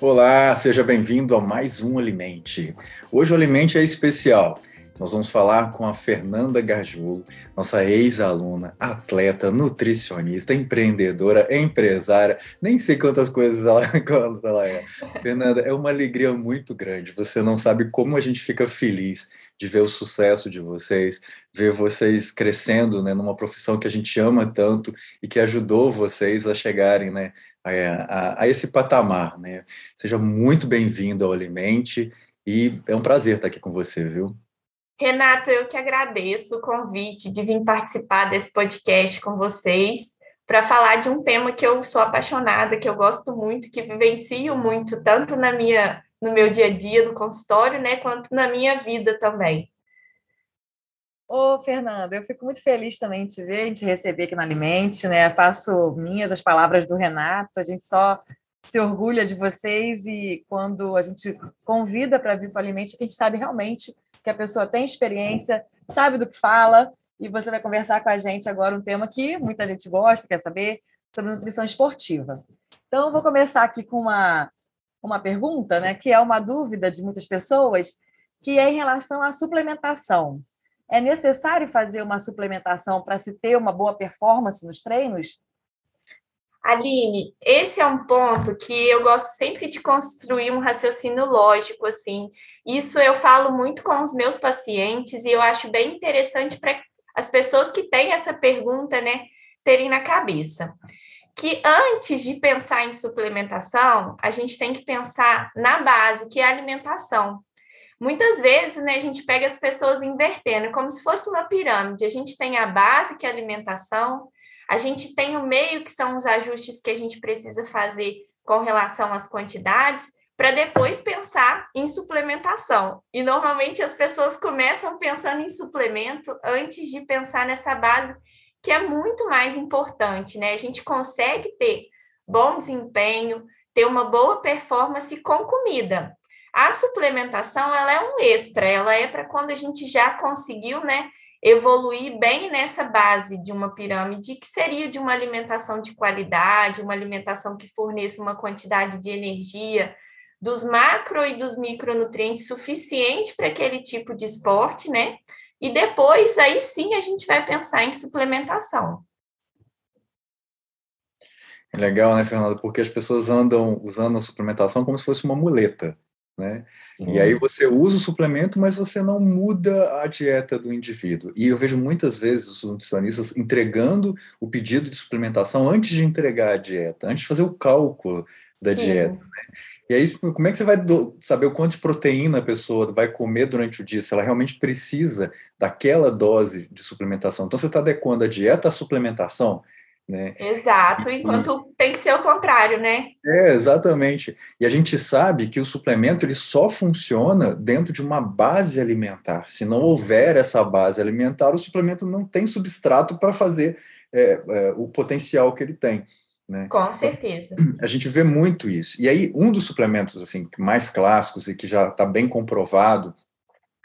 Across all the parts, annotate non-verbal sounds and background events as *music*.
Olá, seja bem-vindo a mais um Alimente. Hoje o Alimente é especial. Nós vamos falar com a Fernanda Gajul, nossa ex-aluna, atleta, nutricionista, empreendedora, empresária, nem sei quantas coisas ela, *laughs* ela é. Fernanda, é uma alegria muito grande. Você não sabe como a gente fica feliz de ver o sucesso de vocês, ver vocês crescendo né, numa profissão que a gente ama tanto e que ajudou vocês a chegarem né, a, a, a esse patamar. Né? Seja muito bem-vindo ao Alimente e é um prazer estar aqui com você, viu? Renato, eu que agradeço o convite de vir participar desse podcast com vocês para falar de um tema que eu sou apaixonada, que eu gosto muito, que vivencio muito, tanto na minha, no meu dia a dia, no consultório, né, quanto na minha vida também. Ô, Fernanda, eu fico muito feliz também de te ver, de te receber aqui no Alimente, né? Faço minhas as palavras do Renato, a gente só se orgulha de vocês e quando a gente convida para vir para o Alimente, a gente sabe realmente que a pessoa tem experiência, sabe do que fala, e você vai conversar com a gente agora um tema que muita gente gosta, quer saber, sobre nutrição esportiva. Então, eu vou começar aqui com uma, uma pergunta, né, que é uma dúvida de muitas pessoas, que é em relação à suplementação. É necessário fazer uma suplementação para se ter uma boa performance nos treinos? Aline, esse é um ponto que eu gosto sempre de construir um raciocínio lógico, assim. Isso eu falo muito com os meus pacientes e eu acho bem interessante para as pessoas que têm essa pergunta, né, terem na cabeça. Que antes de pensar em suplementação, a gente tem que pensar na base, que é a alimentação. Muitas vezes, né, a gente pega as pessoas invertendo, como se fosse uma pirâmide. A gente tem a base, que é a alimentação, a gente tem o meio, que são os ajustes que a gente precisa fazer com relação às quantidades, para depois pensar em suplementação. E normalmente as pessoas começam pensando em suplemento antes de pensar nessa base, que é muito mais importante, né? A gente consegue ter bom desempenho, ter uma boa performance com comida. A suplementação, ela é um extra, ela é para quando a gente já conseguiu, né, evoluir bem nessa base de uma pirâmide, que seria de uma alimentação de qualidade, uma alimentação que forneça uma quantidade de energia, dos macro e dos micronutrientes suficiente para aquele tipo de esporte, né? E depois, aí sim, a gente vai pensar em suplementação. É legal, né, Fernanda? Porque as pessoas andam usando a suplementação como se fosse uma muleta né? Sim. E aí você usa o suplemento, mas você não muda a dieta do indivíduo. E eu vejo muitas vezes os nutricionistas entregando o pedido de suplementação antes de entregar a dieta, antes de fazer o cálculo da Sim. dieta. Né? E aí, como é que você vai saber o quanto de proteína a pessoa vai comer durante o dia, se ela realmente precisa daquela dose de suplementação? Então, você está adequando a dieta à suplementação? Né? Exato, enquanto e, tem que ser o contrário, né? É, exatamente. E a gente sabe que o suplemento ele só funciona dentro de uma base alimentar. Se não houver essa base alimentar, o suplemento não tem substrato para fazer é, é, o potencial que ele tem. Né? Com certeza. *clears throat* A gente vê muito isso. E aí, um dos suplementos assim mais clássicos e que já está bem comprovado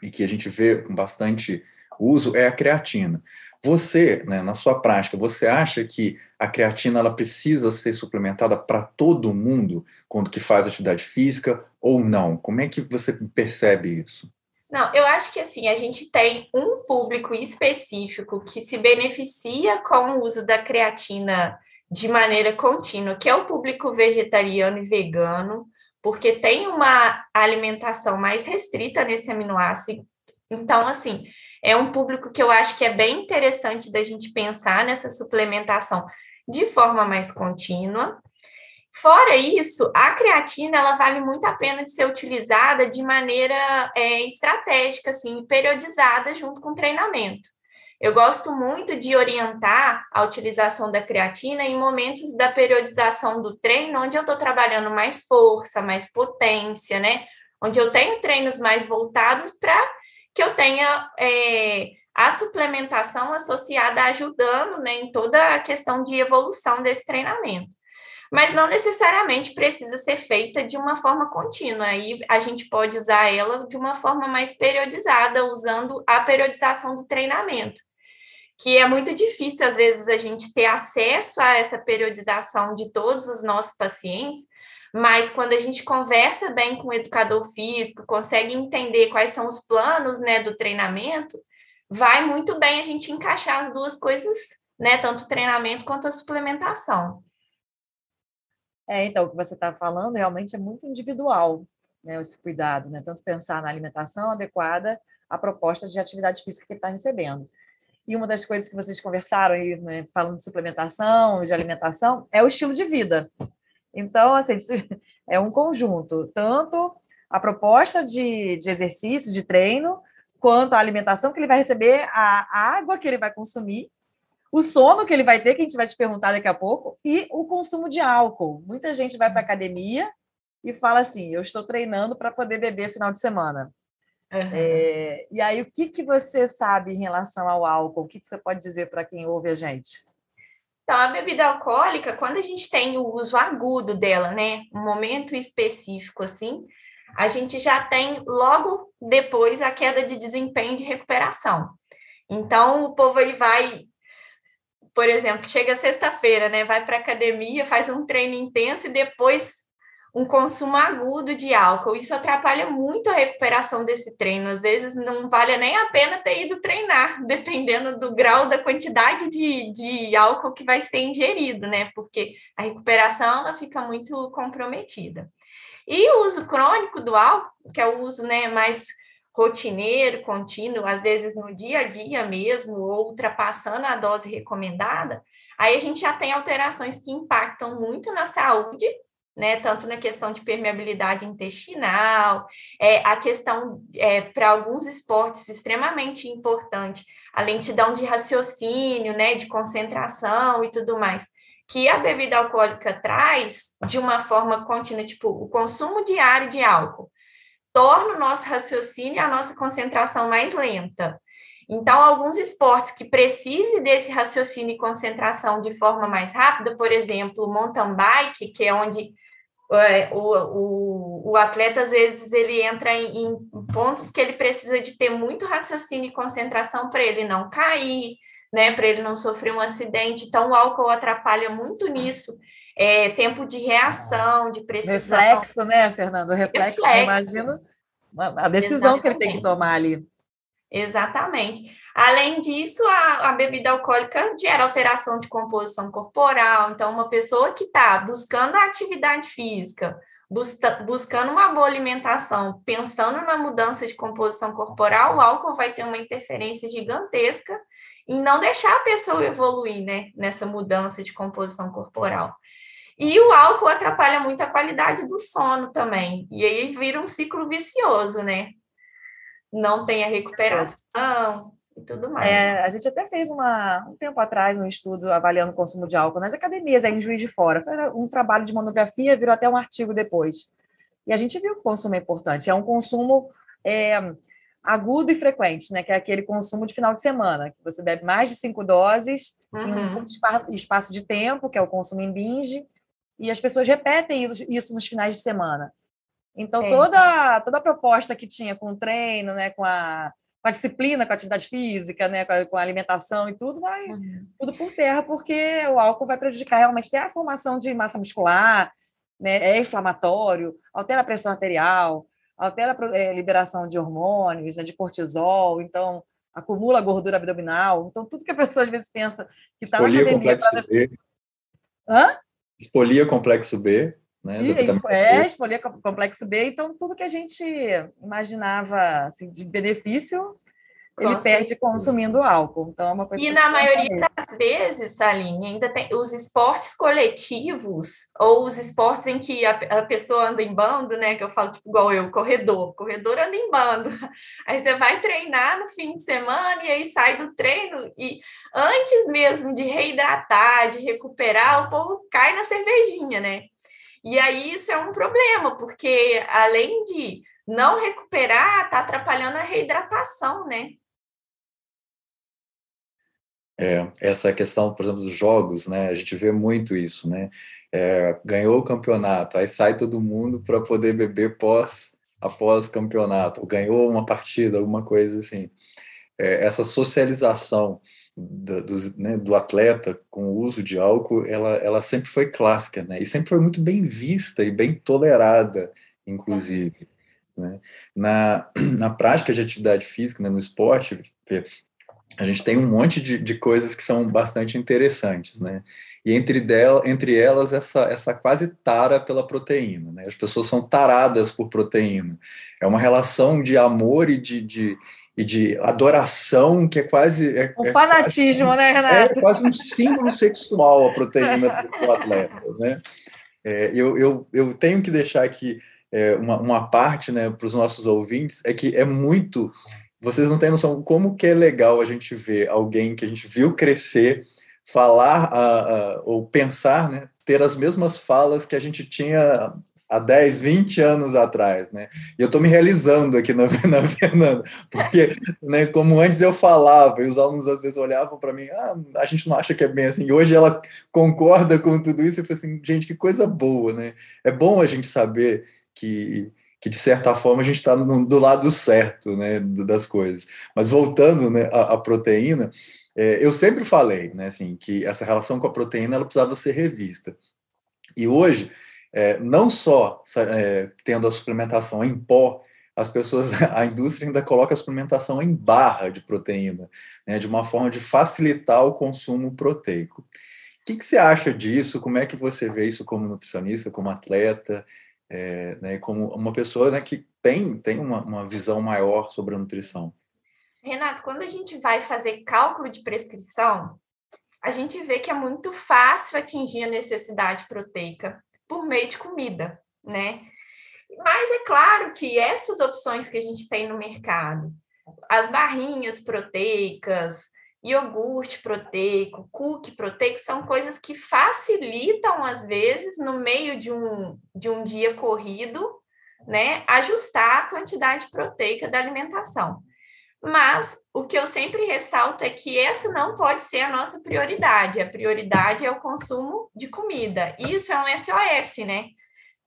e que a gente vê com bastante uso é a creatina. Você, né, na sua prática, você acha que a creatina ela precisa ser suplementada para todo mundo quando que faz atividade física ou não? Como é que você percebe isso? Não, eu acho que assim, a gente tem um público específico que se beneficia com o uso da creatina de maneira contínua, que é o público vegetariano e vegano, porque tem uma alimentação mais restrita nesse aminoácido. Então, assim, é um público que eu acho que é bem interessante da gente pensar nessa suplementação de forma mais contínua. Fora isso, a creatina ela vale muito a pena de ser utilizada de maneira é, estratégica, assim, periodizada junto com o treinamento. Eu gosto muito de orientar a utilização da creatina em momentos da periodização do treino, onde eu estou trabalhando mais força, mais potência, né? Onde eu tenho treinos mais voltados para que eu tenha é, a suplementação associada ajudando né, em toda a questão de evolução desse treinamento. Mas não necessariamente precisa ser feita de uma forma contínua. Aí a gente pode usar ela de uma forma mais periodizada, usando a periodização do treinamento. Que é muito difícil, às vezes, a gente ter acesso a essa periodização de todos os nossos pacientes, mas quando a gente conversa bem com o educador físico, consegue entender quais são os planos né, do treinamento, vai muito bem a gente encaixar as duas coisas, né? Tanto o treinamento quanto a suplementação. É, então, o que você está falando realmente é muito individual, né? Esse cuidado, né? Tanto pensar na alimentação adequada à proposta de atividade física que ele está recebendo. E uma das coisas que vocês conversaram aí, né, falando de suplementação, de alimentação, é o estilo de vida. Então, assim, *laughs* é um conjunto, tanto a proposta de, de exercício, de treino, quanto a alimentação que ele vai receber, a água que ele vai consumir, o sono que ele vai ter, que a gente vai te perguntar daqui a pouco, e o consumo de álcool. Muita gente vai para a academia e fala assim: eu estou treinando para poder beber final de semana. Uhum. É, e aí, o que, que você sabe em relação ao álcool? O que, que você pode dizer para quem ouve a gente? Então, a bebida alcoólica, quando a gente tem o uso agudo dela, né, um momento específico assim, a gente já tem logo depois a queda de desempenho de recuperação. Então, o povo aí vai, por exemplo, chega sexta-feira, né, vai para academia, faz um treino intenso e depois um consumo agudo de álcool. Isso atrapalha muito a recuperação desse treino. Às vezes não vale nem a pena ter ido treinar, *laughs* dependendo do grau da quantidade de, de álcool que vai ser ingerido, né? Porque a recuperação ela fica muito comprometida. E o uso crônico do álcool, que é o uso né, mais rotineiro, contínuo, às vezes no dia a dia mesmo, ou ultrapassando a dose recomendada, aí a gente já tem alterações que impactam muito na saúde né, tanto na questão de permeabilidade intestinal, é, a questão é, para alguns esportes extremamente importante, a lentidão de raciocínio, né, de concentração e tudo mais, que a bebida alcoólica traz de uma forma contínua, tipo, o consumo diário de álcool torna o nosso raciocínio e a nossa concentração mais lenta. Então, alguns esportes que precisem desse raciocínio e concentração de forma mais rápida, por exemplo, o mountain bike, que é onde é, o, o, o atleta, às vezes, ele entra em, em, pontos que ele precisa de ter muito raciocínio e concentração para ele não cair, né, para ele não sofrer um acidente. Então, o álcool atrapalha muito nisso. É, tempo de reação, de precisão. Reflexo, né, Fernando? Reflexo, Reflexo. imagino a decisão Exatamente. que ele tem que tomar ali. Exatamente. Além disso, a, a, bebida alcoólica gera alteração de composição corporal. Então, uma pessoa que está buscando a atividade física, busca, buscando uma boa alimentação, pensando na mudança de composição corporal, o álcool vai ter uma interferência gigantesca em não deixar a pessoa evoluir né, nessa mudança de composição corporal. E o álcool atrapalha muito a qualidade do sono também. E aí vira um ciclo vicioso, né? Não tem a recuperação, e tudo mais. É, a gente até fez uma, um tempo atrás um estudo avaliando o consumo de álcool nas academias aí em Juiz de Fora. Foi um trabalho de monografia, virou até um artigo depois. E a gente viu que o consumo é importante. É um consumo é, agudo e frequente, né? Que é aquele consumo de final de semana, que você bebe mais de cinco doses uhum. em um uhum. curto espaço de tempo, que é o consumo em binge, e as pessoas repetem isso nos finais de semana. Então, é. toda, toda a proposta que tinha com o treino, né, com a com a disciplina, com a atividade física, né, com a, com a alimentação e tudo, vai uhum. tudo por terra, porque o álcool vai prejudicar realmente até a formação de massa muscular, né, é inflamatório, altera a pressão arterial, altera a é, liberação de hormônios, né, de cortisol, então acumula gordura abdominal. Então, tudo que a pessoa às vezes pensa que está na academia... Complexo pra... B. Hã? Expolia complexo B. Né, é, escolher complexo B, então tudo que a gente imaginava assim, de benefício, ele perde consumindo álcool. Então é uma coisa E na maioria das vezes, Saline, ainda tem os esportes coletivos, ou os esportes em que a, a, pessoa anda em bando, né? Que eu falo, tipo, igual eu, corredor, corredor anda em bando. *laughs* Aí você vai treinar no fim de semana e aí sai do treino, e antes mesmo de reidratar, de recuperar, o povo cai na cervejinha, né? E aí isso é um problema, porque além de não recuperar, está atrapalhando a reidratação, né? É, essa questão, por exemplo, dos jogos, né? A gente vê muito isso, né? É, ganhou o campeonato, aí sai todo mundo para poder beber pós após campeonato, ganhou uma partida, alguma coisa assim. É, essa socialização do, do, né, do, atleta com o uso de álcool, ela, ela sempre foi clássica, né? E sempre foi muito bem vista e bem tolerada, inclusive. Né? Na, na prática de atividade física, né, no esporte, a gente tem um monte de, de coisas que são bastante interessantes, né? E entre, dela, entre elas, essa, essa quase tara pela proteína, né? As pessoas são taradas por proteína. É uma relação de amor e de, de e de adoração que é quase. É, um é fanatismo, quase, né, Renato? É quase um símbolo sexual a proteína para o atleta, né? É, eu, eu, eu tenho que deixar aqui é, uma, uma parte né, para os nossos ouvintes, é que é muito. Vocês não têm noção como que é legal a gente ver alguém que a gente viu crescer, falar a, a, ou pensar, né, ter as mesmas falas que a gente tinha há 10, 20 anos atrás, né? E eu estou me realizando aqui na, *laughs* na Fernanda, porque, né, como antes eu falava, e os alunos às vezes olhavam para mim, ah, a gente não acha que é bem assim, e hoje ela concorda com tudo isso, e falei assim, gente, que coisa boa, né? É bom a gente saber que, que de certa forma a gente está do lado certo, né, das coisas. Mas voltando, né, à, à proteína, é, eu sempre falei, né, assim, que essa relação com a proteína ela precisava ser revista. E hoje é, não só é, tendo a suplementação em pó, as pessoas, *laughs* a indústria ainda coloca a suplementação em barra de proteína, né, de uma forma de facilitar o consumo proteico. O que, que, você acha disso? Como é que você vê isso como nutricionista, como atleta, é, né, como uma pessoa né, que tem, tem uma, uma visão maior sobre a nutrição? Renato, quando a gente vai fazer cálculo de prescrição, a gente vê que é muito fácil atingir a necessidade proteica por meio de comida, né? Mas é claro que essas opções que a gente tem no mercado, as barrinhas proteicas, iogurte proteico, cookie proteico, são coisas que facilitam, às vezes, no meio de um, de um dia corrido, né, ajustar a quantidade proteica da alimentação. Mas o que eu sempre ressalto é que essa não pode ser a nossa prioridade. A prioridade é o consumo de comida. Isso é um SOS, né?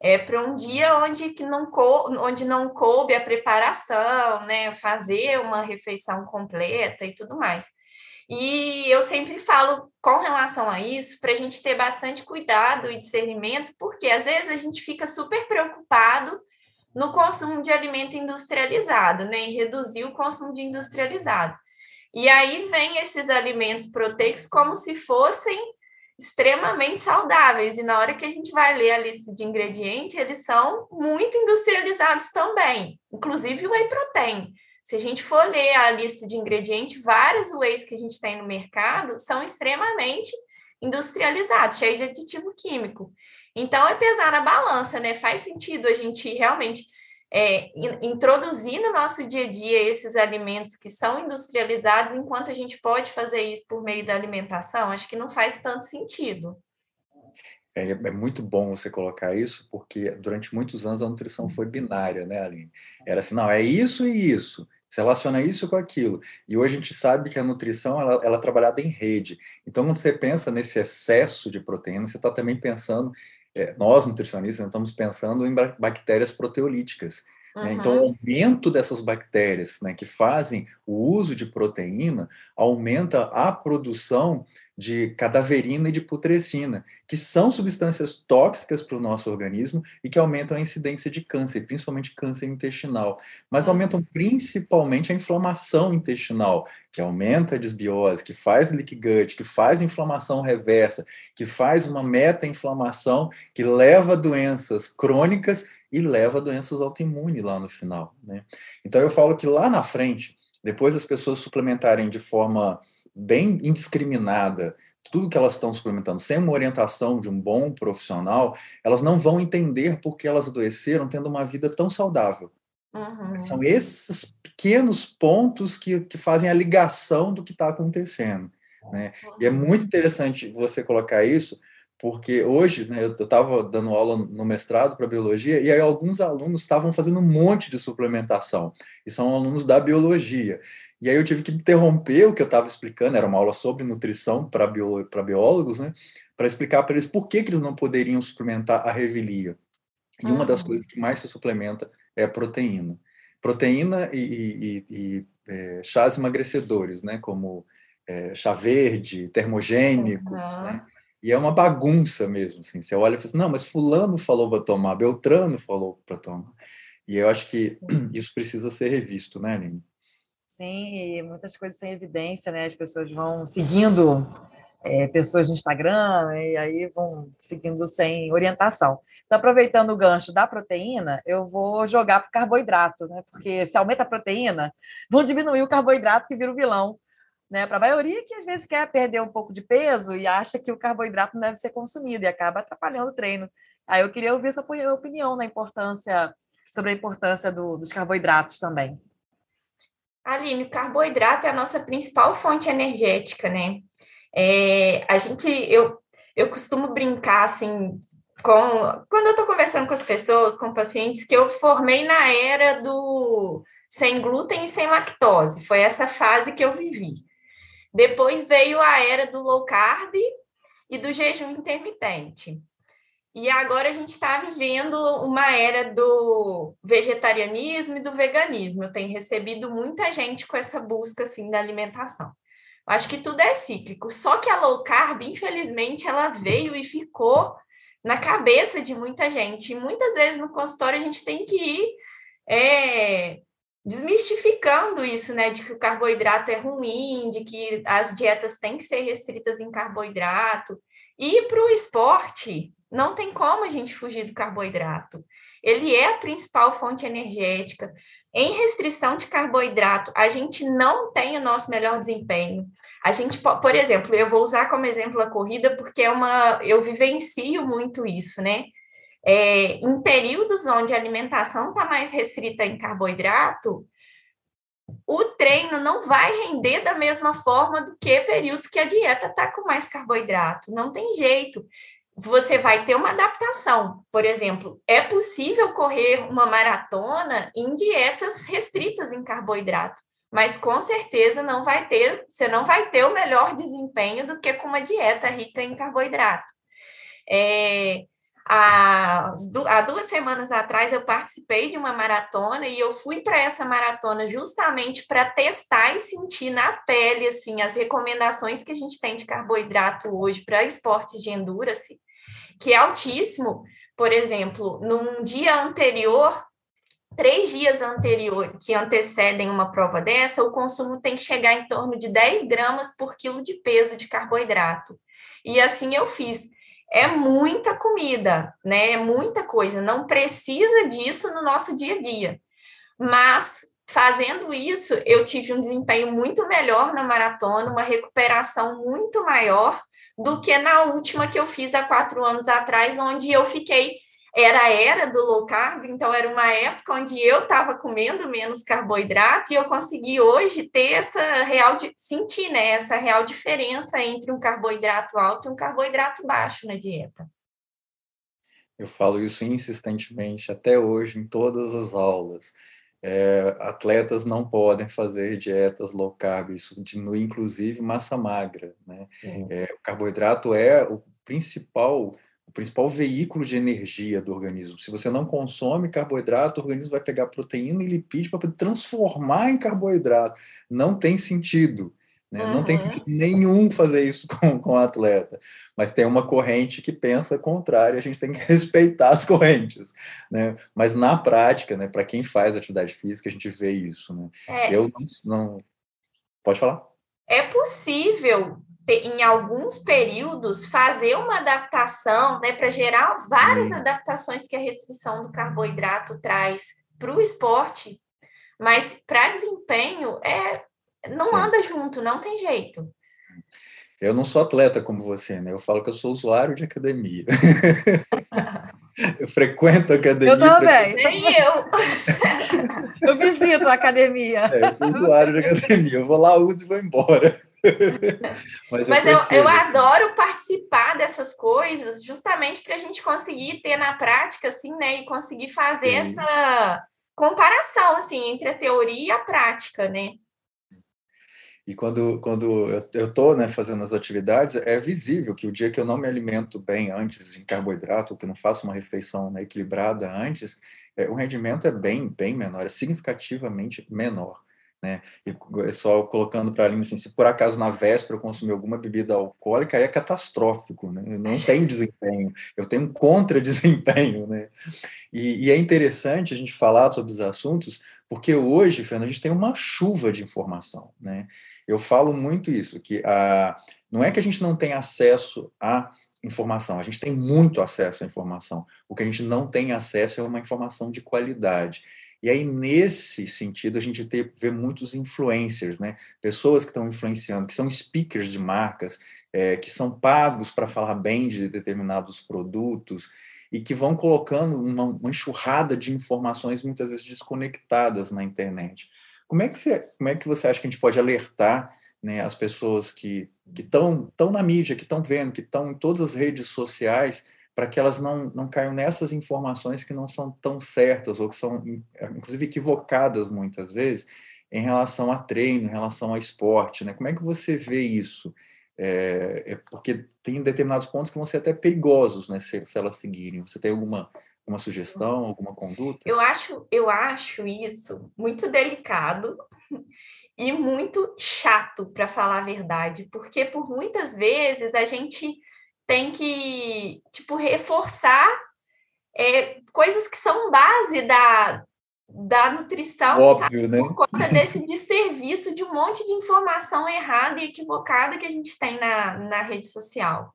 É para um dia onde, que não onde não coube a preparação, né? Fazer uma refeição completa e tudo mais. E eu sempre falo com relação a isso, para a gente ter bastante cuidado e discernimento, porque às vezes a gente fica super preocupado no consumo de alimento industrializado, né, em reduzir o consumo de industrializado. E aí vem esses alimentos proteicos como se fossem extremamente saudáveis, e na hora que a gente vai ler a lista de ingredientes, eles são muito industrializados também, inclusive o whey protein. Se a gente for ler a lista de ingredientes, vários whey's que a gente tem no mercado são extremamente industrializados, cheios de aditivo químico. Então, é pesar na balança, né? Faz sentido a gente realmente é, introduzir no nosso dia a dia esses alimentos que são industrializados, enquanto a gente pode fazer isso por meio da alimentação? Acho que não faz tanto sentido. É, é, muito bom você colocar isso, porque durante muitos anos a nutrição foi binária, né, Aline? Era assim, não, é isso e isso. Se relaciona isso com aquilo. E hoje a gente sabe que a nutrição ela, ela é trabalhada em rede. Então, quando você pensa nesse excesso de proteína, você está também pensando nós nutricionistas estamos pensando em bactérias proteolíticas. Uhum. Né? Então, o aumento dessas bactérias né, que fazem o uso de proteína aumenta a produção de cadaverina e de putrescina, que são substâncias tóxicas para o nosso organismo e que aumentam a incidência de câncer, principalmente câncer intestinal, mas aumentam principalmente a inflamação intestinal, que aumenta a desbiose, que faz leak gut, que faz inflamação reversa, que faz uma meta-inflamação que leva a doenças crônicas e leva a doenças autoimunes lá no final. Né? Então eu falo que lá na frente, depois as pessoas suplementarem de forma bem indiscriminada tudo que elas estão suplementando, sem uma orientação de um bom profissional, elas não vão entender por que elas adoeceram tendo uma vida tão saudável. Uhum. São esses pequenos pontos que, que fazem a ligação do que está acontecendo. Né? Uhum. E é muito interessante você colocar isso, porque hoje né, eu estava dando aula no mestrado para biologia e aí alguns alunos estavam fazendo um monte de suplementação e são alunos da biologia. E aí eu tive que interromper o que eu estava explicando, era uma aula sobre nutrição para bió biólogos, né, para explicar para eles por que, que eles não poderiam suplementar a revelia. E uma das coisas que mais se suplementa é a proteína. Proteína e, e, e é, chás emagrecedores, né, como é, chá verde, termogênicos, uhum. né? E é uma bagunça mesmo, assim. Você olha e fala assim, não, mas fulano falou para tomar, Beltrano falou para tomar. E eu acho que *clears throat* isso precisa ser revisto, né, Aline? Sim, e muitas coisas sem evidência, né? As pessoas vão seguindo é, pessoas no Instagram e aí vão seguindo sem orientação. Então, aproveitando o gancho da proteína, eu vou jogar para o carboidrato, né? Porque se aumenta a proteína, vão diminuir o carboidrato que vira o vilão né? Para a maioria que às vezes quer perder um pouco de peso e acha que o carboidrato não deve ser consumido e acaba atrapalhando o treino. Aí eu queria ouvir sua opinião na importância sobre a importância do, dos carboidratos também. Aline, o carboidrato é a nossa principal fonte energética, né? É, a gente, eu, eu costumo brincar assim com quando eu estou conversando com as pessoas, com pacientes, que eu formei na era do sem glúten e sem lactose. Foi essa fase que eu vivi. Depois veio a era do low carb e do jejum intermitente. E agora a gente está vivendo uma era do vegetarianismo e do veganismo. Eu tenho recebido muita gente com essa busca assim da alimentação. Eu acho que tudo é cíclico. Só que a low carb, infelizmente, ela veio e ficou na cabeça de muita gente. E muitas vezes no consultório a gente tem que ir é, desmistificando isso, né, de que o carboidrato é ruim, de que as dietas têm que ser restritas em carboidrato. E para o esporte, não tem como a gente fugir do carboidrato. Ele é a principal fonte energética. Em restrição de carboidrato, a gente não tem o nosso melhor desempenho. A gente, por exemplo, eu vou usar como exemplo a corrida porque é uma, eu vivencio muito isso, né? É, em períodos onde a alimentação está mais restrita em carboidrato, o treino não vai render da mesma forma do que períodos que a dieta está com mais carboidrato. Não tem jeito. Você vai ter uma adaptação. Por exemplo, é possível correr uma maratona em dietas restritas em carboidrato, mas com certeza não vai ter, você não vai ter o melhor desempenho do que com uma dieta rica em carboidrato. É, Há, duas semanas atrás eu participei de uma maratona e eu fui para essa maratona justamente para testar e sentir na pele assim as recomendações que a gente tem de carboidrato hoje para esportes de endurance, que é altíssimo. Por exemplo, num dia anterior, três dias anterior que antecedem uma prova dessa, o consumo tem que chegar em torno de 10 gramas por quilo de peso de carboidrato. E assim eu fiz é muita comida, né? É muita coisa. Não precisa disso no nosso dia a dia. Mas fazendo isso, eu tive um desempenho muito melhor na maratona, uma recuperação muito maior do que na última que eu fiz há quatro anos atrás, onde eu fiquei era a era do low carb, então era uma época onde eu estava comendo menos carboidrato e eu consegui hoje ter essa real, sentir né, essa real diferença entre um carboidrato alto e um carboidrato baixo na dieta. Eu falo isso insistentemente até hoje em todas as aulas. É, atletas não podem fazer dietas low carb, isso diminui inclusive massa magra. Né? É, o carboidrato é o principal o principal veículo de energia do organismo. Se você não consome carboidrato, o organismo vai pegar proteína e lipídio para poder transformar em carboidrato. Não tem sentido. Né? Uhum. Não tem sentido nenhum fazer isso *laughs* com, com o atleta. Mas tem uma corrente que pensa contrário, a gente tem que *laughs* respeitar as correntes. Né? Mas na prática, né, para quem faz atividade física, a gente vê isso. Né? É. Eu não, não. Pode falar? É possível em alguns períodos, fazer uma adaptação, né, para gerar várias hum. adaptações que a restrição do carboidrato traz para o esporte, mas para desempenho é não Sim. anda junto, não tem jeito. Eu não sou atleta como você, né? Eu falo que eu sou usuário de academia. *laughs* eu frequento a academia. Eu também. Nem eu. eu visito a academia. É, eu sou usuário de academia. Eu vou lá, uso e vou embora. *laughs* Mas, Mas eu, eu, eu, adoro participar dessas coisas justamente para a gente conseguir ter na prática, assim, né? E conseguir fazer Sim. essa comparação, assim, entre a teoria e a prática, né? E quando, quando eu estou né, fazendo as atividades, é visível que o dia que eu não me alimento bem antes em carboidrato, que não faço uma refeição né, equilibrada antes, é, o rendimento é bem, bem menor, é significativamente menor. Né? E só colocando para a assim, se por acaso na véspera eu consumir alguma bebida alcoólica, aí é catastrófico, né? Eu não tenho desempenho, eu tenho um contra-desempenho, né? E, e, é interessante a gente falar sobre os assuntos, porque hoje, Fernando, a gente tem uma chuva de informação, né? Eu falo muito isso, que a, não é que a gente não tem acesso à informação, a gente tem muito acesso à informação. O que a gente não tem acesso é uma informação de qualidade. E aí, nesse sentido, a gente vê muitos influencers, né? Pessoas que estão influenciando, que são speakers de marcas, é, que são pagos para falar bem de determinados produtos e que vão colocando uma, uma, enxurrada de informações muitas vezes desconectadas na internet. Como é que você, como é que você acha que a gente pode alertar né, as pessoas que estão na mídia, que estão vendo, que estão em todas as redes sociais, para que elas não, não caiam nessas informações que não são tão certas ou que são, inclusive, equivocadas muitas vezes em relação a treino, em relação a esporte, né? Como é que você vê isso? É, é porque tem determinados pontos que vão ser até perigosos, né? Se, se elas seguirem. Você tem alguma uma sugestão, alguma conduta? Eu acho, eu acho isso muito delicado e muito chato, para falar a verdade, porque por muitas vezes a gente tem que, tipo, reforçar é, coisas que são base da, da nutrição, Óbvio, sabe? Né? Por conta desse desserviço de um monte de informação errada e equivocada que a gente tem na, na rede social.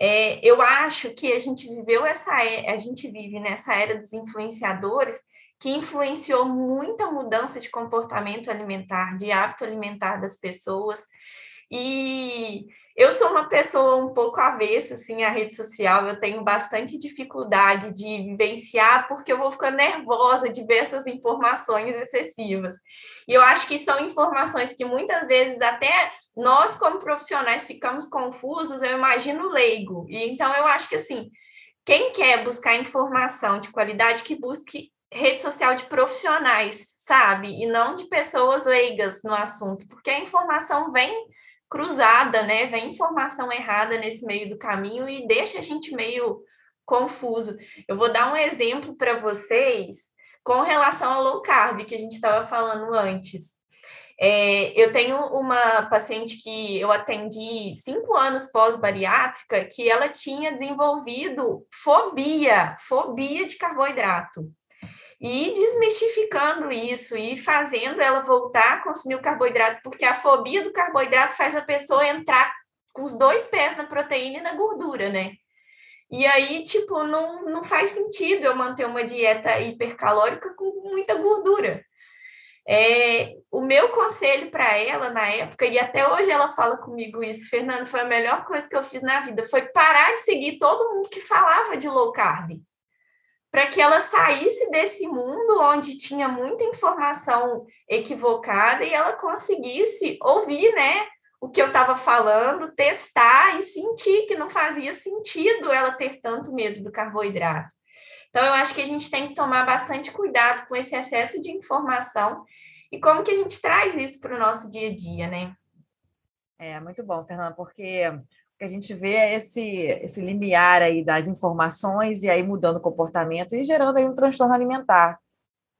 É, eu acho que a gente viveu essa a gente vive nessa era dos influenciadores que influenciou muita mudança de comportamento alimentar, de hábito alimentar das pessoas. E eu sou uma pessoa um pouco avessa assim à rede social, eu tenho bastante dificuldade de vivenciar porque eu vou ficando nervosa de ver essas informações excessivas. E eu acho que são informações que muitas vezes até nós como profissionais ficamos confusos, eu imagino leigo. E então eu acho que assim, quem quer buscar informação de qualidade que busque rede social de profissionais, sabe? E não de pessoas leigas no assunto, porque a informação vem cruzada, né? Vem informação errada nesse meio do caminho e deixa a gente meio confuso. Eu vou dar um exemplo para vocês com relação ao low carb que a gente estava falando antes. É, eu tenho uma paciente que eu atendi cinco anos pós-bariátrica que ela tinha desenvolvido fobia, fobia de carboidrato e desmistificando isso e fazendo ela voltar a consumir o carboidrato, porque a fobia do carboidrato faz a pessoa entrar com os dois pés na proteína e na gordura, né? E aí, tipo, não, não faz sentido eu manter uma dieta hipercalórica com muita gordura. É, o meu conselho para ela na época, e até hoje ela fala comigo isso, Fernando, foi a melhor coisa que eu fiz na vida, foi parar de seguir todo mundo que falava de low carb para que ela saísse desse mundo onde tinha muita informação equivocada e ela conseguisse ouvir, né, o que eu estava falando, testar e sentir que não fazia sentido ela ter tanto medo do carboidrato. Então, eu acho que a gente tem que tomar bastante cuidado com esse excesso de informação e como que a gente traz isso para o nosso dia a dia, né? É, muito bom, Fernanda, porque que a gente vê é esse, esse limiar aí das informações e aí mudando o comportamento e gerando aí um transtorno alimentar.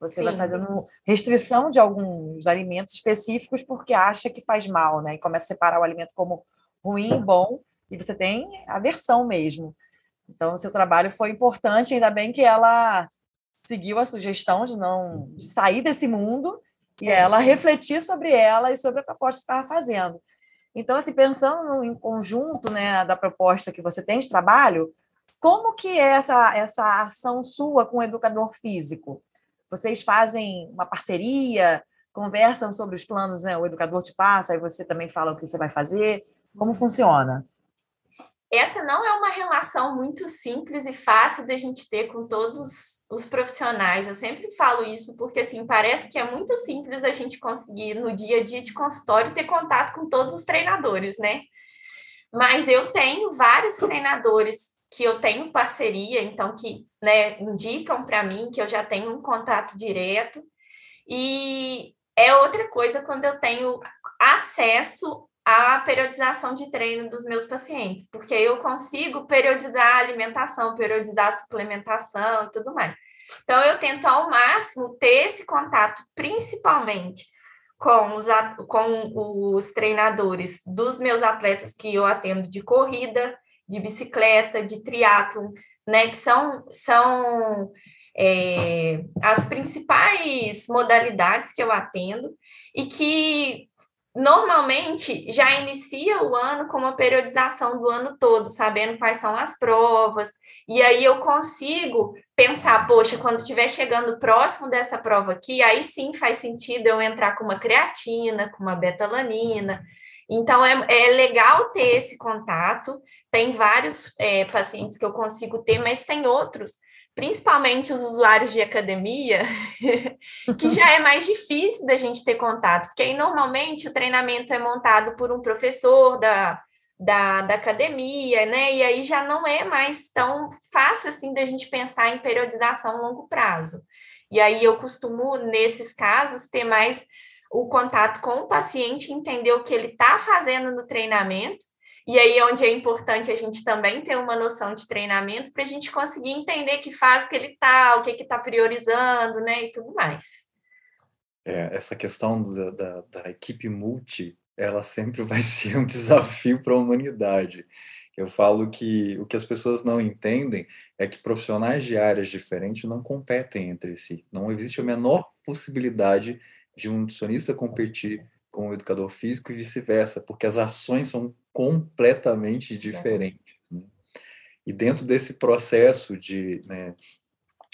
Você Sim. vai fazendo restrição de alguns alimentos específicos porque acha que faz mal, né? E começa a separar o alimento como ruim e bom, e você tem aversão mesmo. Então, seu trabalho foi importante, ainda bem que ela seguiu a sugestão de não de sair desse mundo e é. ela refletir sobre ela e sobre a proposta que estava fazendo. Então, assim, pensando em conjunto né, da proposta que você tem de trabalho, como que é essa, essa ação sua com o educador físico? Vocês fazem uma parceria, conversam sobre os planos, né? o educador te passa, e você também fala o que você vai fazer? Como funciona? Essa não é uma relação muito simples e fácil da gente ter com todos os profissionais. Eu sempre falo isso porque assim parece que é muito simples a gente conseguir no dia a dia de consultório ter contato com todos os treinadores, né? Mas eu tenho vários treinadores que eu tenho parceria, então que né, indicam para mim que eu já tenho um contato direto. E é outra coisa quando eu tenho acesso a periodização de treino dos meus pacientes, porque eu consigo periodizar a alimentação, periodizar a suplementação e tudo mais. Então, eu tento ao máximo ter esse contato, principalmente com os, com os treinadores dos meus atletas que eu atendo de corrida, de bicicleta, de triatlo, né, que são, são é, as principais modalidades que eu atendo e que normalmente já inicia o ano com uma periodização do ano todo, sabendo quais são as provas, e aí eu consigo pensar, poxa, quando estiver chegando próximo dessa prova aqui, aí sim faz sentido eu entrar com uma creatina, com uma betalanina. Então é, é legal ter esse contato. Tem vários é, pacientes que eu consigo ter, mas tem outros principalmente os usuários de academia, *laughs* que já é mais difícil da gente ter contato, porque aí normalmente o treinamento é montado por um professor da, da, da academia, né? E aí já não é mais tão fácil assim da gente pensar em periodização a longo prazo. E aí eu costumo, nesses casos, ter mais o contato com o paciente, entender o que ele está fazendo no treinamento e aí, onde é importante a gente também ter uma noção de treinamento para a gente conseguir entender que fase que ele está, o que está priorizando, né, e tudo mais. É, essa questão da, da, da equipe multi, ela sempre vai *laughs* ser um desafio para a humanidade. Eu falo que o que as pessoas não entendem é que profissionais de áreas diferentes não competem entre si. Não existe a menor possibilidade de um nutricionista competir com o educador físico e vice-versa, porque as ações são completamente diferentes. Né? E dentro desse processo de, né,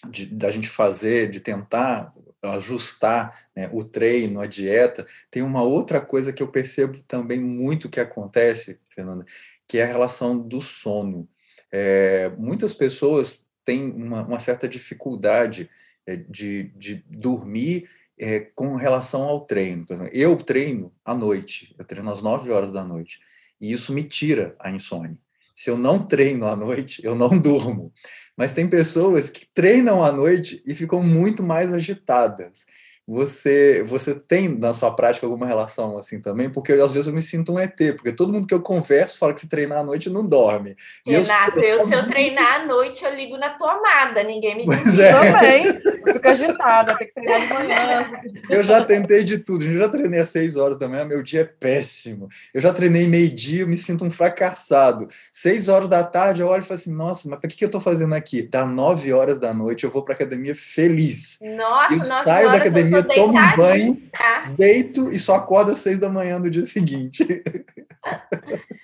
de, da gente fazer, de tentar ajustar né, o treino, a dieta, tem uma outra coisa que eu percebo também muito que acontece, Fernanda, que é a relação do sono. É, muitas pessoas têm uma, uma certa dificuldade é, de, de dormir é, com relação ao treino. Exemplo, eu treino à noite, eu treino às 9 horas da noite. E isso me tira a insônia. Se eu não treino à noite, eu não *laughs* durmo. Mas tem pessoas que treinam à noite e ficam muito mais agitadas. Você, você tem na sua prática alguma relação assim também? Porque às vezes eu me sinto um ET, porque todo mundo que eu converso fala que se treinar à noite não dorme. E Renato, eu, eu, se eu treinar à noite, eu ligo na tomada, ninguém me *laughs* diz. É. Também, fico agitada, tem que treinar de manhã. Eu já tentei de tudo, eu já treinei às seis horas da manhã, meu dia é péssimo. Eu já treinei meio-dia, eu me sinto um fracassado. Seis horas da tarde, eu olho e falo assim, nossa, mas para que, que eu estou fazendo aqui? Dá nove horas da noite, eu vou para academia feliz. Nossa, eu saio da academia eu tomo um banho, tá? deito e só acordo às seis da manhã no dia seguinte. *laughs*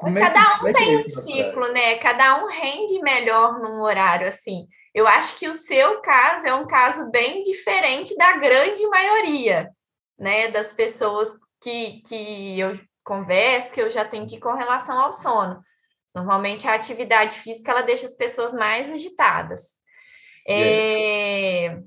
É Cada que, um é tem é um ciclo, né? Cada um rende melhor num horário assim. Eu acho que o seu caso é um caso bem diferente da grande maioria, né? Das pessoas que, que eu converso, que eu já atendi com relação ao sono. Normalmente a atividade física ela deixa as pessoas mais agitadas. É...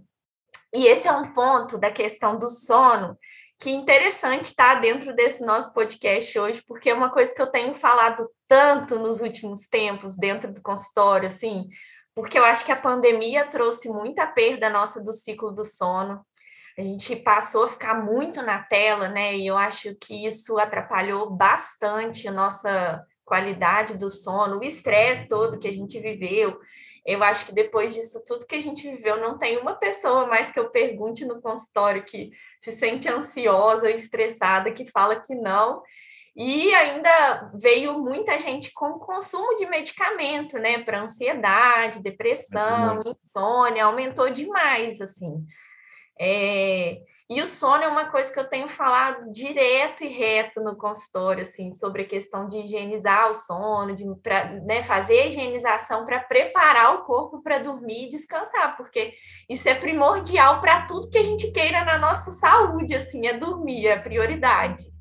E esse é um ponto da questão do sono que interessante estar tá dentro desse nosso podcast hoje, porque é uma coisa que eu tenho falado tanto nos últimos tempos dentro do consultório, assim, porque eu acho que a pandemia trouxe muita perda nossa do ciclo do sono. A gente passou a ficar muito na tela, né? E eu acho que isso atrapalhou bastante a nossa qualidade do sono, o estresse todo que a gente viveu. Eu acho que depois disso tudo que a gente viveu, não tem uma pessoa mais que eu pergunte no consultório que se sente ansiosa, estressada, que fala que não. E ainda veio muita gente com consumo de medicamento, né, para ansiedade, depressão, insônia, aumentou demais, assim. É, e o sono é uma coisa que eu tenho falado direto e reto no consultório, assim, sobre a questão de higienizar o sono, de pra, né, fazer a higienização para preparar o corpo para dormir e descansar, porque isso é primordial para tudo que a gente queira na nossa saúde, assim, é dormir, é prioridade.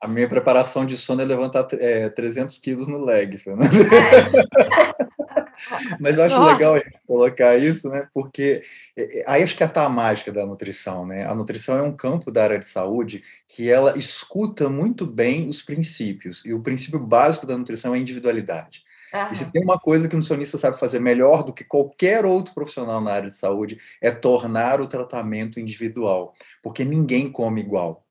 A minha preparação de sono é levantar é, 300 quilos no leg, Fernanda. É. *laughs* *laughs* Mas eu acho Nossa. legal colocar isso, né? Porque é, é, aí acho que está a mágica da nutrição, né? A nutrição é um campo da área de saúde que ela escuta muito bem os princípios. E o princípio básico da nutrição é a individualidade. Uhum. E se tem uma coisa que o nutricionista sabe fazer melhor do que qualquer outro profissional na área de saúde, é tornar o tratamento individual. Porque ninguém come igual.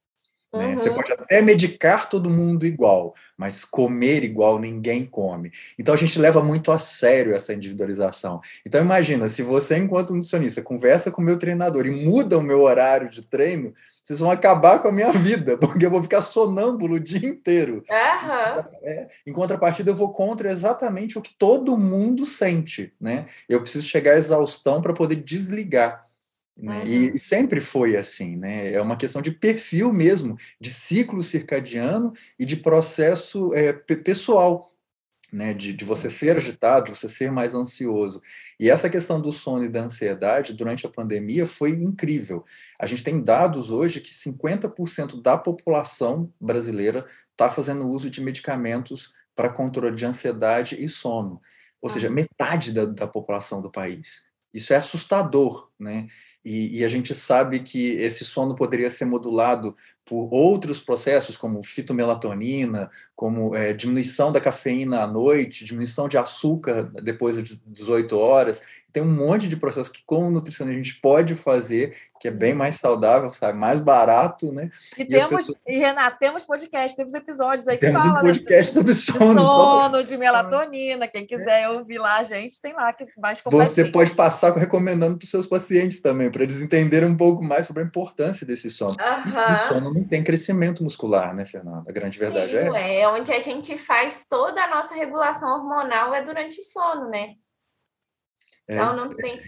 Né? Uhum. Você pode até medicar todo mundo igual, mas comer igual ninguém come. Então a gente leva muito a sério essa individualização. Então imagina, se você, enquanto nutricionista, conversa com o meu treinador e muda o meu horário de treino, vocês vão acabar com a minha *laughs* vida, porque eu vou ficar sonâmbulo o dia inteiro. Uhum. É, em contrapartida, eu vou contra exatamente o que todo mundo sente. Né? Eu preciso chegar à exaustão para poder desligar. Né? Uhum. E, e, sempre foi assim, né? É uma questão de perfil mesmo, de ciclo circadiano e de processo é, pessoal, né? De, de você ser agitado, de você ser mais ansioso. E essa questão do sono e da ansiedade durante a pandemia foi incrível. A gente tem dados hoje que 50% da população brasileira está fazendo uso de medicamentos para controle de ansiedade e sono. Ou seja, metade da, da população do país. Isso é assustador, né? E, e, a gente sabe que esse sono poderia ser modulado por outros processos, como fitomelatonina, como é, diminuição da cafeína à noite, diminuição de açúcar depois das 18 horas. Tem um monte de processos que, como nutricionista, a gente pode fazer, que é bem mais saudável, sabe? mais barato, né? E, e temos, pessoas... e Renato, temos podcast, temos episódios aí que temos. Temos um podcast sobre sono. Sono, de melatonina. Quem quiser ouvir lá, a gente tem lá que mais completinho. Você pode passar recomendando para os seus pacientes também, para eles entenderem um pouco mais sobre a importância desse sono. Uhum. E, sono não tem crescimento muscular, né, Fernanda? A grande Sim, verdade é essa. É onde a gente faz toda a nossa regulação hormonal é durante sono, né? É, então não tem,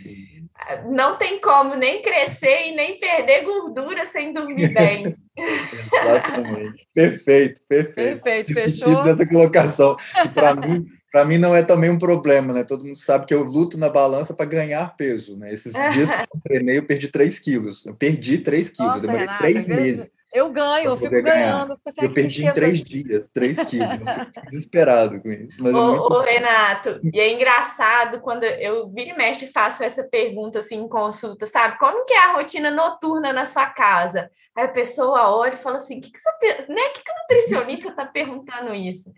não tem como nem crescer e nem perder gordura sem dormir bem. *laughs* Exatamente. Perfeito, perfeito. Perfeito, fechou. Dessa colocação, que para mim, *laughs* para mim não é também um problema, né? Todo mundo sabe que eu luto na balança para ganhar peso, né? Esses *laughs* dias que eu treinei, eu perdi 3 quilos. Eu perdi 3 quilos, Nossa, demorei Renata, 3 meses. Eu ganho, eu fico ganhando. Eu perdi em três dias, três quilos. Eu desesperado com isso. Mas ô, é muito... ô, Renato, e é engraçado quando eu viro e mexe faço essa pergunta assim em consulta, sabe? Como que é a rotina noturna na sua casa? Aí a pessoa olha e fala assim: o que, que, você, né? que, que o nutricionista está perguntando isso?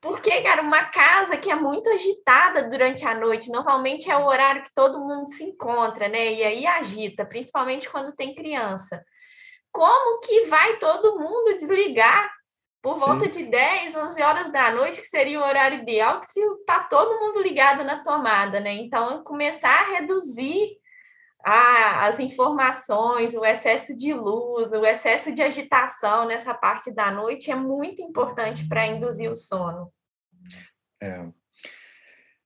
Porque, cara, uma casa que é muito agitada durante a noite, normalmente é o horário que todo mundo se encontra, né? E aí agita, principalmente quando tem criança como que vai todo mundo desligar por volta Sim. de 10, 11 horas da noite, que seria o horário ideal, que se tá todo mundo ligado na tomada, né? Então, começar a reduzir a, as informações, o excesso de luz, o excesso de agitação nessa parte da noite é muito importante para induzir o sono. É.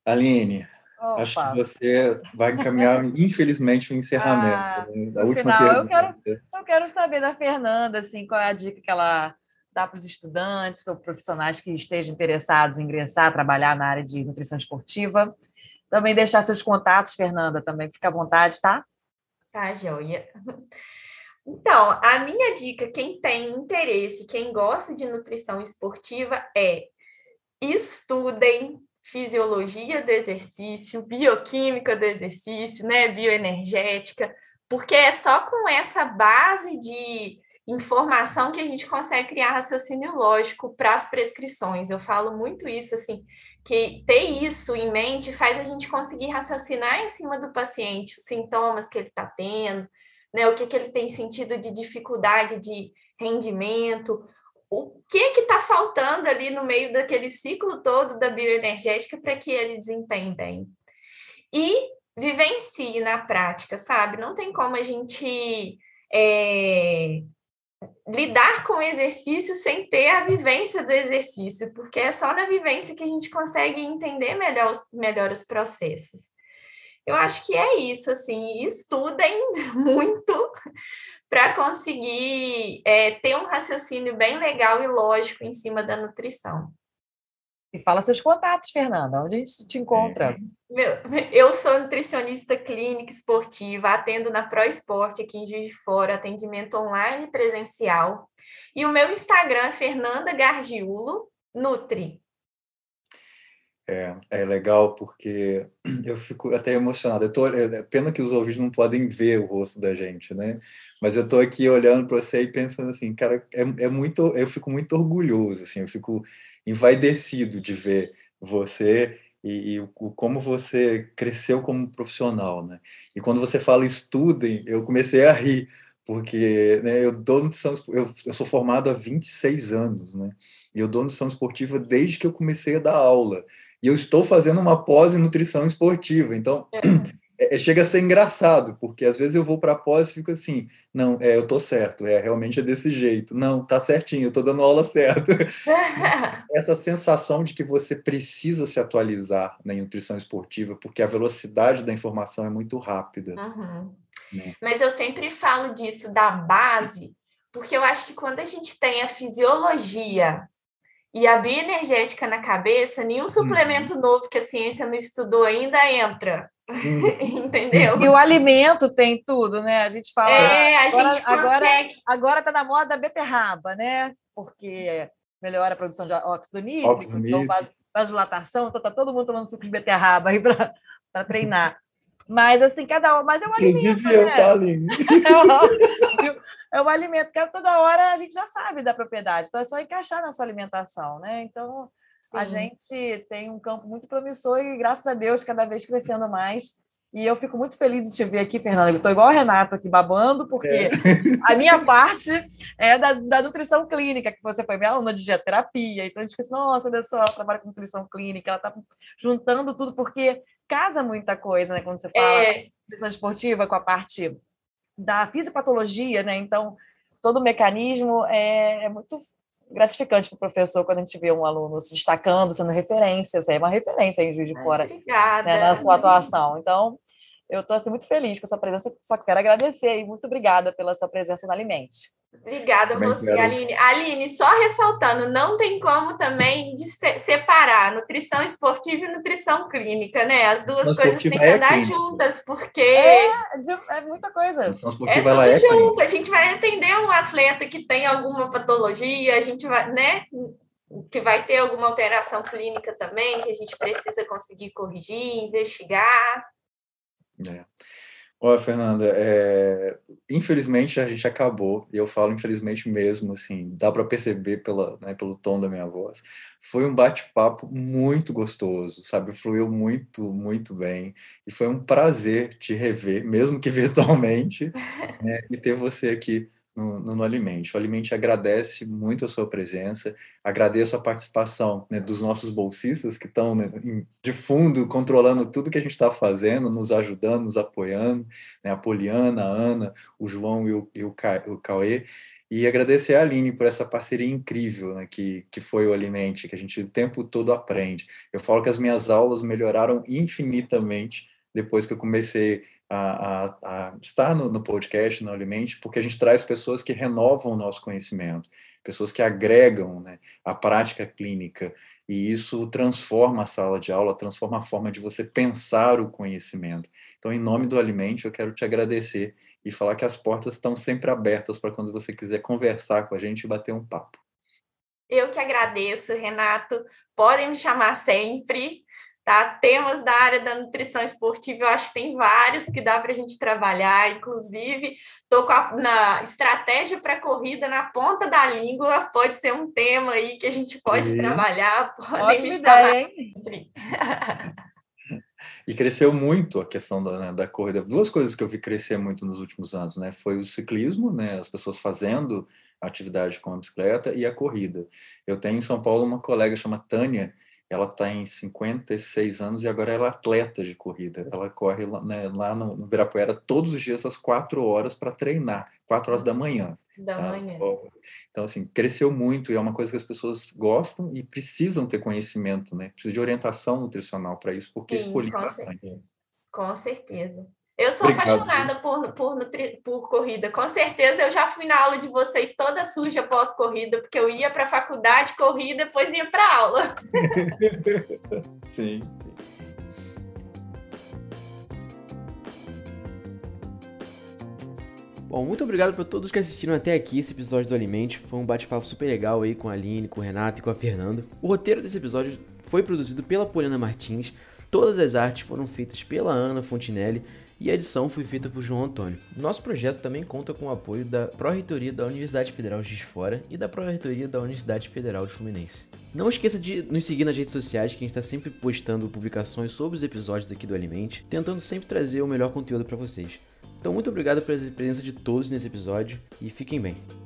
Aline, Opa. Acho que você vai encaminhar, infelizmente, o encerramento. Ah, né? A última final, pergunta. Eu quero, eu quero saber da Fernanda assim, qual é a dica que ela dá para os estudantes ou profissionais que estejam interessados em ingressar, trabalhar na área de nutrição esportiva. Também deixar seus contatos, Fernanda, também fica à vontade, tá? Tá, joia. Então, a minha dica, quem tem interesse, quem gosta de nutrição esportiva, é estudem fisiologia do exercício, bioquímica do exercício, né, bioenergética, porque é só com essa base de informação que a gente consegue criar raciocínio lógico para as prescrições. Eu falo muito isso, assim, que ter isso em mente faz a gente conseguir raciocinar em cima do paciente, os sintomas que ele está tendo, né, o que, que ele tem sentido de dificuldade de rendimento, o que que está faltando ali no meio daquele ciclo todo da bioenergética para que ele desempenhe bem. E vivencie na prática, sabe? Não tem como a gente é, lidar com o exercício sem ter a vivência do exercício, porque é só na vivência que a gente consegue entender melhor os, melhor os processos. Eu acho que é isso, assim, estudem *laughs* muito para conseguir é, ter um raciocínio bem legal e lógico em cima da nutrição. E fala seus contatos, Fernanda, onde a gente te encontra? Meu, eu sou nutricionista clínica esportiva, atendo na Pro Esporte aqui em Juiz de Fora, atendimento online e presencial. E o meu Instagram é Fernanda Gargiulo, Nutri. É, é legal porque *clears throat* eu fico até emocionado. Eu tô, é pena que os ouvintes não podem ver o rosto da gente, né? Mas eu tô aqui olhando para você e pensando assim, cara, é, é muito, eu fico muito orgulhoso, assim, eu fico envaidecido de ver você e, e o, como você cresceu como profissional, né? E quando você fala estudem, eu comecei a rir, porque né, eu dou nutrição, eu, eu sou formado há 26 anos, né? E eu dou nutrição esportiva desde que eu comecei a dar aula. E eu estou fazendo uma pós em nutrição esportiva. Então, é. *clears throat* É, chega a ser engraçado, porque às vezes eu vou para a pós e fico assim, não, é, eu tô certo, é realmente é desse jeito. Não, tá certinho, eu tô dando aula certa. *laughs* Essa sensação de que você precisa se atualizar na nutrição esportiva, porque a velocidade da informação é muito rápida. Uhum. Né? Mas eu sempre falo disso da base, porque eu acho que quando a gente tem a fisiologia e a bioenergética na cabeça, nenhum uhum. suplemento uhum. novo que a ciência não estudou ainda entra. *laughs* Entendeu? E o alimento tem tudo, né? A gente fala. É, a agora, gente agora, agora tá na moda a beterraba, né? Porque melhora a produção de óxido nítrico, óxido então vasodilatação, então tá todo mundo tomando suco de beterraba aí para treinar. Mas assim, cada um, mas é um alimento. Inclusive eu, né? tá ali. *laughs* É, é um alimento que toda hora a gente já sabe da propriedade, então é só encaixar na sua alimentação, né? Então, a gente tem um campo muito promissor e, graças a Deus, cada vez crescendo mais. E eu fico muito feliz de te ver aqui, Fernanda. Eu estou igual a Renata aqui babando, porque é. *laughs* a minha parte é da, da, nutrição clínica, que você foi minha aluna de dietoterapia. Então a gente pensa, nossa, olha só, ela trabalha com nutrição clínica, ela está juntando tudo, porque casa muita coisa, né? Quando você fala é. nutrição esportiva com a parte da fisiopatologia, né? Então, todo o mecanismo é, é muito gratificante para o professor quando a gente vê um aluno se destacando, sendo referência, você é uma referência em Juiz de Fora né, na sua atuação. Então, eu estou assim, muito feliz com a sua presença, só quero agradecer e muito obrigada pela sua presença no Alimente. Obrigada a você, quero. Aline. Aline, só ressaltando, não tem como também separar nutrição esportiva e nutrição clínica, né? As duas coisas têm que é andar juntas, porque. É, é muita coisa. A nutrição esportiva é ela é junto. Clínica. A gente vai atender um atleta que tem alguma patologia, a gente vai, né? Que vai ter alguma alteração clínica também, que a gente precisa conseguir corrigir, investigar. É. Olha, Fernanda, é... infelizmente a gente acabou, e eu falo infelizmente mesmo, assim, dá para perceber pela, né, pelo tom da minha voz. Foi um bate-papo muito gostoso, sabe? Fluiu muito, muito bem, e foi um prazer te rever, mesmo que *laughs* virtualmente, né, e ter você aqui no, no, Alimente. O Alimente agradece muito a sua presença, agradeço a participação né, dos nossos bolsistas que estão né, de fundo controlando tudo que a gente está fazendo, nos ajudando, nos apoiando, né, a Poliana, a Ana, o João e o, e o, Ca, o Cauê. E agradecer a Aline por essa parceria incrível né, que, que foi o Alimente, que a gente o tempo todo aprende. Eu falo que as minhas aulas melhoraram infinitamente depois que eu comecei a, a, a estar no, no, podcast, no Alimente, porque a gente traz pessoas que renovam o nosso conhecimento, pessoas que agregam né, a prática clínica, e isso transforma a sala de aula, transforma a forma de você pensar o conhecimento. Então, em nome do Alimente, eu quero te agradecer e falar que as portas estão sempre abertas para quando você quiser conversar com a gente e bater um papo. Eu que agradeço, Renato. Podem me chamar sempre. Tá? Temas da área da nutrição esportiva, eu acho que tem vários que dá para a gente trabalhar, inclusive estou com a na estratégia para corrida na ponta da língua, pode ser um tema aí que a gente pode e... trabalhar. Ótima ideia, hein? *laughs* E cresceu muito a questão da, né, da corrida. Duas coisas que eu vi crescer muito nos últimos anos, né? Foi o ciclismo, né? As pessoas fazendo atividade com a bicicleta e a corrida. Eu tenho em São Paulo uma colega chamada Tânia, ela está em 56 anos e agora ela é atleta de corrida. Ela corre lá, né, lá no, no Ibirapuera todos os dias às quatro horas para treinar, quatro horas da manhã. Da tá? manhã. Então, assim, cresceu muito e é uma coisa que as pessoas gostam e precisam ter conhecimento, né? Precisa de orientação nutricional para isso, porque Sim, com Certeza. Com certeza. Eu sou Obrigado. apaixonada por, por, por corrida. Com certeza eu já fui na aula de vocês toda suja pós-corrida, porque eu ia para a faculdade, corria, depois ia para aula. *laughs* sim, sim. Bom, muito obrigado para todos que assistiram até aqui esse episódio do Alimente. Foi um bate-papo super legal aí com a Aline, com o Renato e com a Fernanda. O roteiro desse episódio foi produzido pela Poliana Martins. Todas as artes foram feitas pela Ana Fontinelli e a edição foi feita por João Antônio. Nosso projeto também conta com o apoio da Pró-Reitoria da Universidade Federal de Fora e da Pró-Reitoria da Universidade Federal de Fluminense. Não esqueça de nos seguir nas redes sociais, que a gente está sempre postando publicações sobre os episódios daqui do Alimente, tentando sempre trazer o melhor conteúdo para vocês. Então, muito obrigado pela presença de todos nesse episódio e fiquem bem.